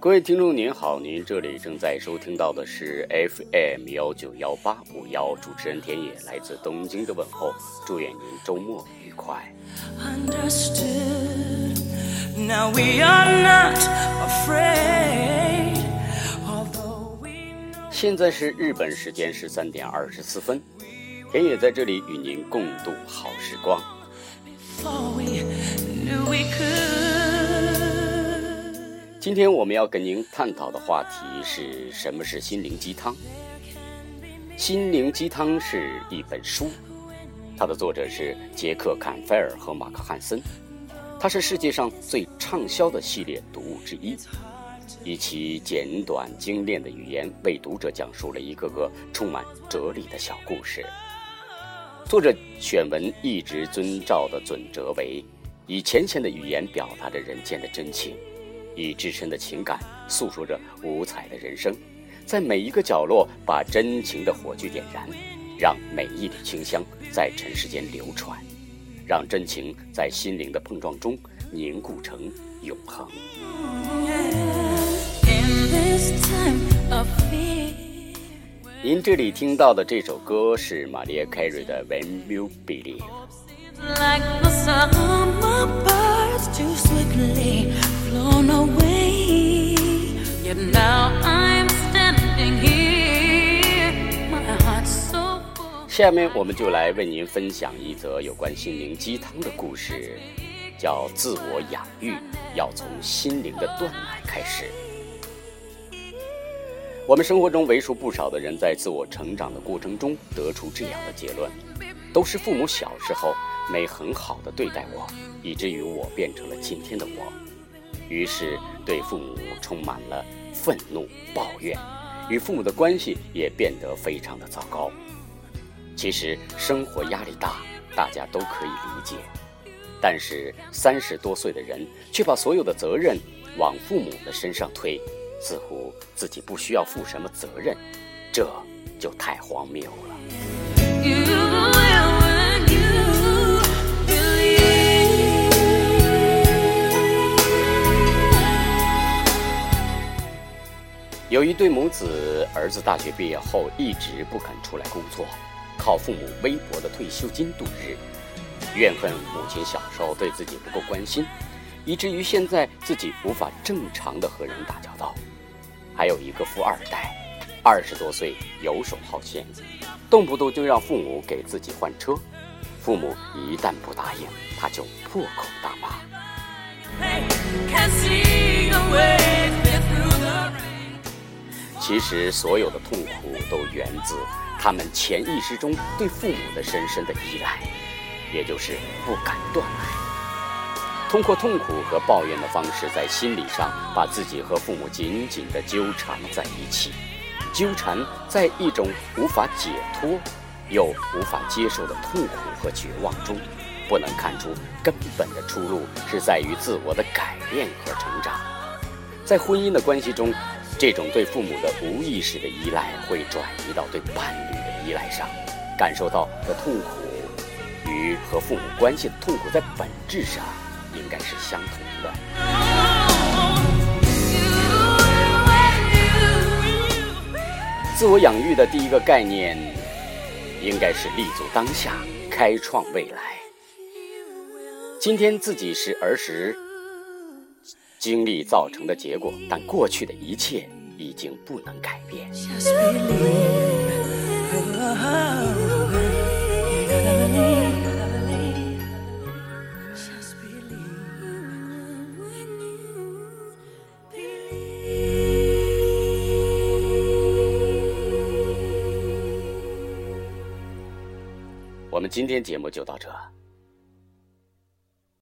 各位听众您好，您这里正在收听到的是 FM 幺九幺八五幺，主持人田野来自东京的问候，祝愿您周末愉快。现在是日本时间十三点二十四分，田野在这里与您共度好时光。今天我们要跟您探讨的话题是什么是心灵鸡汤？心灵鸡汤是一本书，它的作者是杰克·坎菲尔和马克·汉森，它是世界上最畅销的系列读物之一，以其简短精炼的语言为读者讲述了一个个充满哲理的小故事。作者选文一直遵照的准则为，以浅显的语言表达着人间的真情。以至深的情感诉说着五彩的人生，在每一个角落把真情的火炬点燃，让每一缕清香在尘世间流传，让真情在心灵的碰撞中凝固成永恒。您这里听到的这首歌是玛丽亚·凯瑞的《When You Believe》。下面我们就来为您分享一则有关心灵鸡汤的故事，叫“自我养育要从心灵的断奶开始”。我们生活中为数不少的人在自我成长的过程中得出这样的结论：都是父母小时候没很好的对待我，以至于我变成了今天的我。于是对父母充满了愤怒、抱怨，与父母的关系也变得非常的糟糕。其实生活压力大，大家都可以理解，但是三十多岁的人却把所有的责任往父母的身上推，似乎自己不需要负什么责任，这就太荒谬了。有一对母子，儿子大学毕业后一直不肯出来工作。靠父母微薄的退休金度日，怨恨母亲小时候对自己不够关心，以至于现在自己无法正常的和人打交道。还有一个富二代，二十多岁游手好闲，动不动就让父母给自己换车，父母一旦不答应，他就破口大骂。其实所有的痛苦都源自。他们潜意识中对父母的深深的依赖，也就是不敢断爱。通过痛苦和抱怨的方式，在心理上把自己和父母紧紧地纠缠在一起，纠缠在一种无法解脱又无法接受的痛苦和绝望中，不能看出根本的出路是在于自我的改变和成长。在婚姻的关系中。这种对父母的无意识的依赖会转移到对伴侣的依赖上，感受到的痛苦与和父母关系的痛苦在本质上应该是相同的。自我养育的第一个概念应该是立足当下，开创未来。今天自己是儿时。经历造成的结果，但过去的一切已经不能改变。我们今天节目就到这。